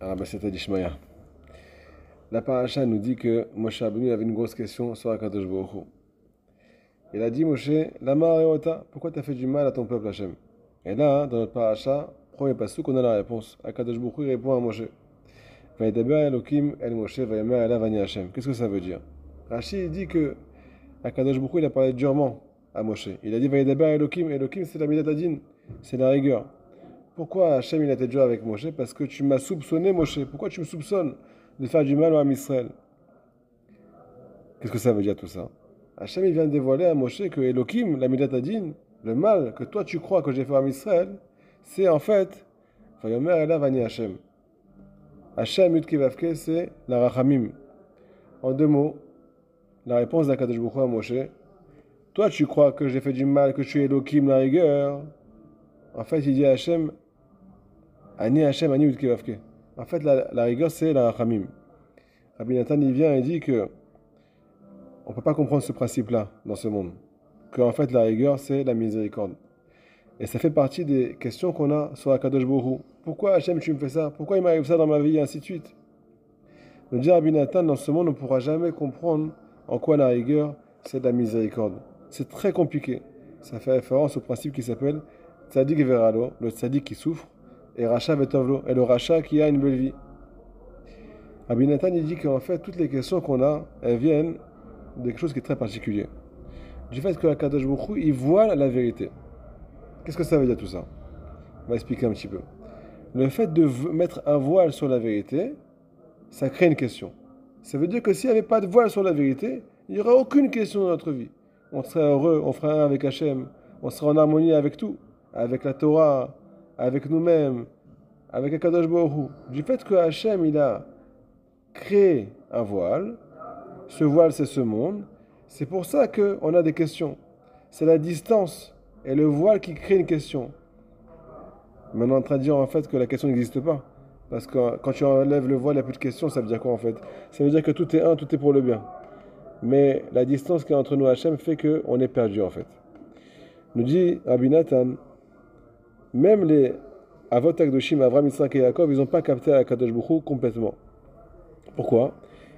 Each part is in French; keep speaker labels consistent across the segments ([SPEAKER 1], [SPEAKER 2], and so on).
[SPEAKER 1] La paracha nous dit que Moshe Abenu avait une grosse question sur Akadosh Baruch. Il a dit Moshe, Lama Reota, pourquoi tu as fait du mal à ton peuple Hachem? Et là, dans notre paracha, premier passage, on a la réponse. Akadosh Baruch répond à Moshe. Elohim El Moshe Hachem. Qu'est-ce que ça veut dire? Rachid dit que Akadosh Baruch il a parlé durement à Moshe. Il a dit Vaïdaber Elohim. Elohim, c'est la Midatadin, c'est la rigueur. Pourquoi Hachem il a été dur avec Moshe? Parce que tu m'as soupçonné, Moshe. Pourquoi tu me soupçonnes de faire du mal à Israël Qu'est-ce que ça veut dire tout ça? Hachem il vient de dévoiler à Moshe que Elohim, la Midatadin, le mal que toi tu crois que j'ai fait à Israël, c'est en fait, Hachem. C'est la Rachamim. En deux mots, la réponse d'Akadosh à Moshe, toi tu crois que j'ai fait du mal, que je suis Elohim, la rigueur. En fait, il dit à Hachem, Ani Hachem, Ani Utkivavke. En fait, la, rigueur, c'est la Rachamim. Rabbi Nathan, il vient et dit que on ne peut pas comprendre ce principe-là dans ce monde. Que en fait, la rigueur, c'est la miséricorde. Et ça fait partie des questions qu'on a sur Akadosh Borou. Pourquoi Hachem, tu me fais ça? Pourquoi il m'arrive ça dans ma vie? Et ainsi de suite. Nous dit Rabbi Nathan, dans ce monde, on ne pourra jamais comprendre en quoi la rigueur, c'est la miséricorde. C'est très compliqué. Ça fait référence au principe qui s'appelle Tzadik Veralo, le tzadik qui souffre, et Racha Vetovlo, et le Racha qui a une belle vie. Rabbi Nathan, il dit qu'en fait, toutes les questions qu'on a, elles viennent de quelque chose qui est très particulier. Du fait que Akadosh Baruch il voit la vérité. Qu'est-ce que ça veut dire tout ça? On va expliquer un petit peu. Le fait de mettre un voile sur la vérité, ça crée une question. Ça veut dire que s'il n'y avait pas de voile sur la vérité, il n'y aurait aucune question dans notre vie. On serait heureux, on ferait un avec Hachem, on serait en harmonie avec tout, avec la Torah, avec nous-mêmes, avec Akadosh Baruch Du fait que Hachem, il a créé un voile, ce voile, c'est ce monde. C'est pour ça qu'on a des questions. C'est la distance et le voile qui crée une question. Maintenant, on est en train de dire en fait que la question n'existe pas. Parce que quand tu enlèves le voile, il n'y a plus de questions. Ça veut dire quoi en fait? Ça veut dire que tout est un, tout est pour le bien. Mais la distance qui est entre nous et Hachem fait qu'on est perdu en fait. Nous dit Rabbi même les Avot Akdoshim, Avram, Yitzhak et Yaakov, ils n'ont pas capté Akadosh Bouchou complètement. Pourquoi?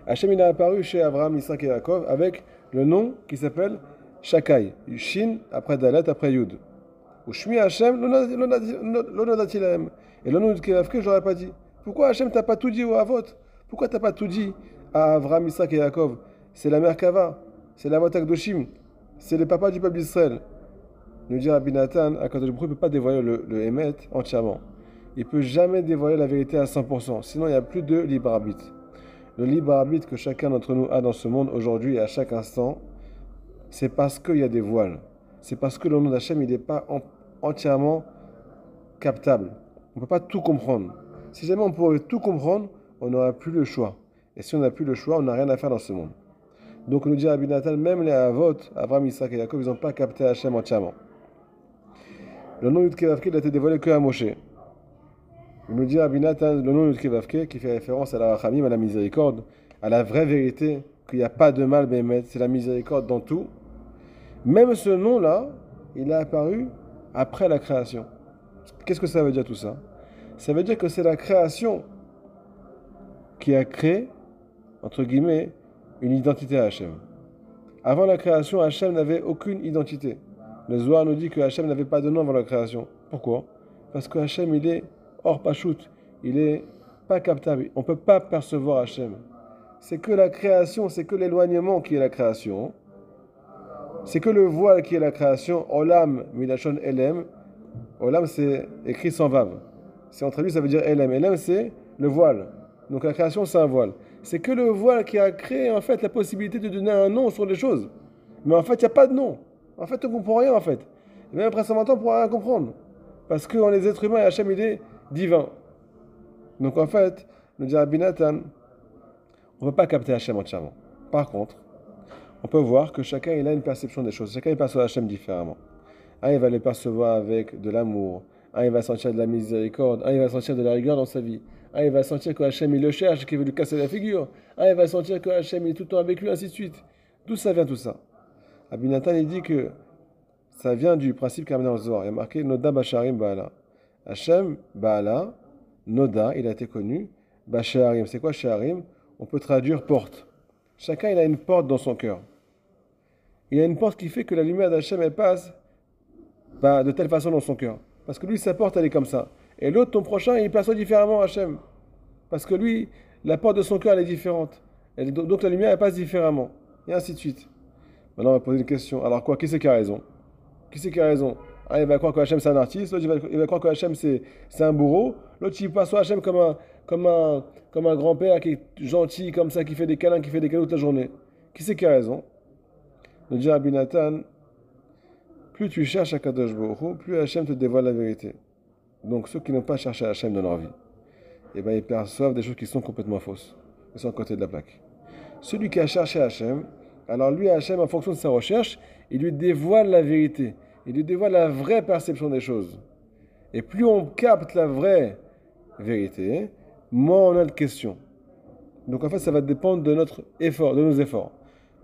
[SPEAKER 1] Hachem il est apparu chez Abraham, Isaac et Yaakov avec le nom qui s'appelle Shakai. Shin après Dalet après Yud. Ou Shmi Hachem, l'onodatilahem. Et l'onodkevavke, je l'aurais pas dit. Pourquoi Hachem t'a pas tout dit au Avot? Pourquoi t'as pas tout dit à Abraham, Isaac et Yaakov? C'est la mère Kava, c'est la Akdoshim, c'est le papa du peuple d'Israël. Nous dit Rabbi Nathan, Akadosh ne peut pas dévoiler le, Emet entièrement. Il peut jamais dévoiler la vérité à 100%, sinon il n'y a plus de libre arbitre. Le libre arbitre que chacun d'entre nous a dans ce monde aujourd'hui et à chaque instant, c'est parce qu'il y a des voiles. C'est parce que le nom d'Hachem, n'est pas entièrement captable. On ne peut pas tout comprendre. Si jamais on pouvait tout comprendre, on n'aurait plus le choix. Et si on n'a plus le choix, on n'a rien à faire dans ce monde. Donc, nous dit Rabbi même les Avot, Abraham, Isaac et Jacob, ils n'ont pas capté Hachem entièrement. Le nom de il a été dévoilé que à Moshe. Il nous dit Rabbi le nom de Kevavke, qui fait référence à la Rachamim, à la miséricorde, à la vraie vérité, qu'il n'y a pas de mal, c'est la miséricorde dans tout. Même ce nom-là, il est apparu après la création. Qu'est-ce que ça veut dire tout ça? Ça veut dire que c'est la création qui a créé, entre guillemets, une identité à Hachem. Avant la création, Hachem n'avait aucune identité. Le Zohar nous dit que Hachem n'avait pas de nom avant la création. Pourquoi? Parce que Hachem, il est Or, Pachout, il est pas captable. On ne peut pas percevoir Hachem. C'est que la création, c'est que l'éloignement qui est la création. C'est que le voile qui est la création. Olam, Milachon, Elem. Olam, c'est écrit sans vave. Si on traduit, ça veut dire Elem. Elem, c'est le voile. Donc la création, c'est un voile. C'est que le voile qui a créé en fait la possibilité de donner un nom sur les choses. Mais en fait, il n'y a pas de nom. En fait, on ne comprend rien en fait. Et même après 120 ans, on ne pourra rien comprendre. Parce qu'on est êtres humains et Hachem, il est divin. Donc en fait, nous dit Abinatan, on ne peut pas capter Hachem entièrement. Par contre, on peut voir que chacun il a une perception des choses. Chacun il perçoit Hachem différemment. Un il va le percevoir avec de l'amour, un il va sentir de la miséricorde, un il va sentir de la rigueur dans sa vie, un il va sentir que Hachem il le cherche, qu'il veut lui casser la figure, un il va sentir que Hachem est tout le temps avec lui, ainsi de suite. D'où ça vient tout ça? Abinatan il dit que ça vient du principe le Zohar. Il y a marqué Noda Basharim Ba'ala. Hachem, Baala, Noda, il a été connu, Bah, c'est quoi Shaharim On peut traduire porte. Chacun, il a une porte dans son cœur. Il y a une porte qui fait que la lumière d'Hachem, elle passe bah, de telle façon dans son cœur. Parce que lui, sa porte, elle est comme ça. Et l'autre, ton prochain, il perçoit différemment Hachem. Parce que lui, la porte de son cœur, elle est différente. donc la lumière, elle passe différemment. Et ainsi de suite. Maintenant, on va poser une question. Alors quoi Qui c'est qui a raison? Qui c'est qui a raison? Ah, il va croire que Hachem c'est un artiste, l'autre il va, croire que Hachem c'est, un bourreau, l'autre il perçoit Hachem comme un, comme un, comme un grand-père qui est gentil, comme ça, qui fait des câlins, qui fait des câlins toute la journée. Qui c'est qui a raison? Le dit Abinatan, plus tu cherches à Kadosh Baruch plus Hachem te dévoile la vérité. Donc ceux qui n'ont pas cherché Hachem dans leur vie, eh ben, ils perçoivent des choses qui sont complètement fausses. Ils sont à côté de la plaque. Celui qui a cherché Hachem, alors lui, Hachem, en fonction de sa recherche, il lui dévoile la vérité. Il lui dévoile la vraie perception des choses. Et plus on capte la vraie vérité, moins on a de questions. Donc en fait, ça va dépendre de notre effort, de nos efforts.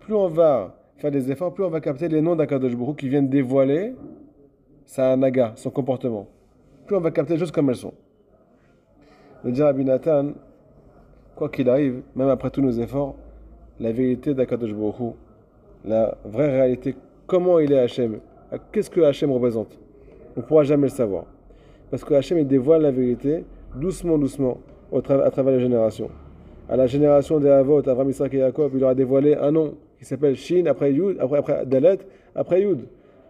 [SPEAKER 1] Plus on va faire des efforts, plus on va capter les noms d'Akadosh Baruch qui viennent dévoiler sa naga, son comportement. Plus on va capter les choses comme elles sont. Le dire Abinatan, quoi qu'il arrive, même après tous nos efforts, la vérité d'Akadosh Baruch la vraie réalité, comment il est Hachem, qu'est-ce que Hachem représente, on ne pourra jamais le savoir. Parce que Hachem, il dévoile la vérité doucement, doucement, à travers les générations. À la génération des Avot, Avram, Israël et Jacob, il leur a dévoilé un nom qui s'appelle Shin, après Yud, après, après Dalet, après Yud.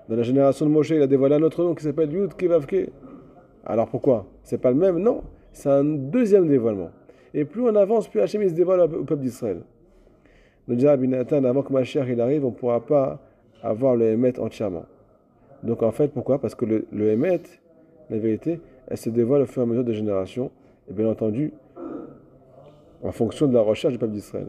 [SPEAKER 1] Dans la génération de Moshe, il a dévoilé un autre nom qui s'appelle Yud Kevavke. Alors pourquoi? C'est pas le même? Non, c'est un deuxième dévoilement. Et plus on avance, plus Hachem se dévoile au peuple d'Israël. Nous dit Abinatan, avant que ma chère il arrive, on ne pourra pas avoir le Hémet entièrement. Donc en fait, pourquoi? Parce que le, le la vérité, elle se dévoile au fur et à mesure des générations, et bien entendu, en fonction de la recherche du peuple d'Israël.